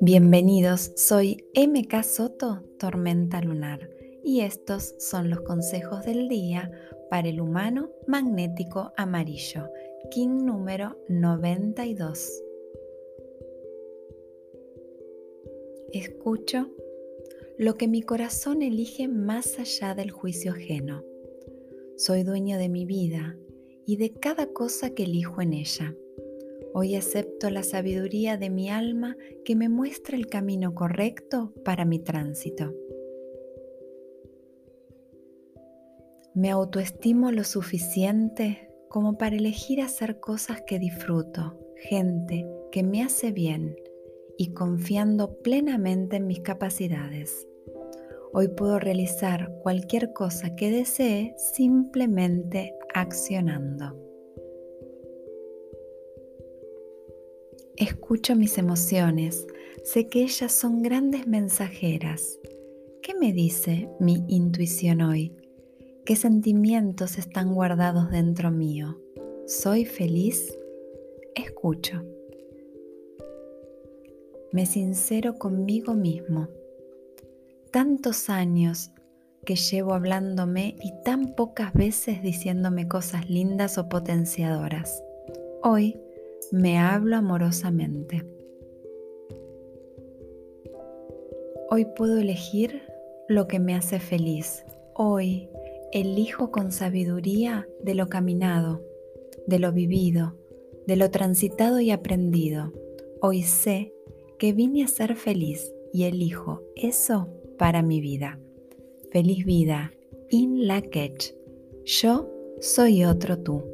Bienvenidos, soy MK Soto, Tormenta Lunar, y estos son los consejos del día para el humano magnético amarillo, King número 92. Escucho lo que mi corazón elige más allá del juicio ajeno. Soy dueño de mi vida y de cada cosa que elijo en ella. Hoy acepto la sabiduría de mi alma que me muestra el camino correcto para mi tránsito. Me autoestimo lo suficiente como para elegir hacer cosas que disfruto, gente que me hace bien y confiando plenamente en mis capacidades. Hoy puedo realizar cualquier cosa que desee simplemente accionando. Escucho mis emociones, sé que ellas son grandes mensajeras. ¿Qué me dice mi intuición hoy? ¿Qué sentimientos están guardados dentro mío? ¿Soy feliz? Escucho. Me sincero conmigo mismo. Tantos años que llevo hablándome y tan pocas veces diciéndome cosas lindas o potenciadoras. Hoy me hablo amorosamente. Hoy puedo elegir lo que me hace feliz. Hoy elijo con sabiduría de lo caminado, de lo vivido, de lo transitado y aprendido. Hoy sé que vine a ser feliz y elijo eso para mi vida. Feliz vida, in la Yo soy otro tú.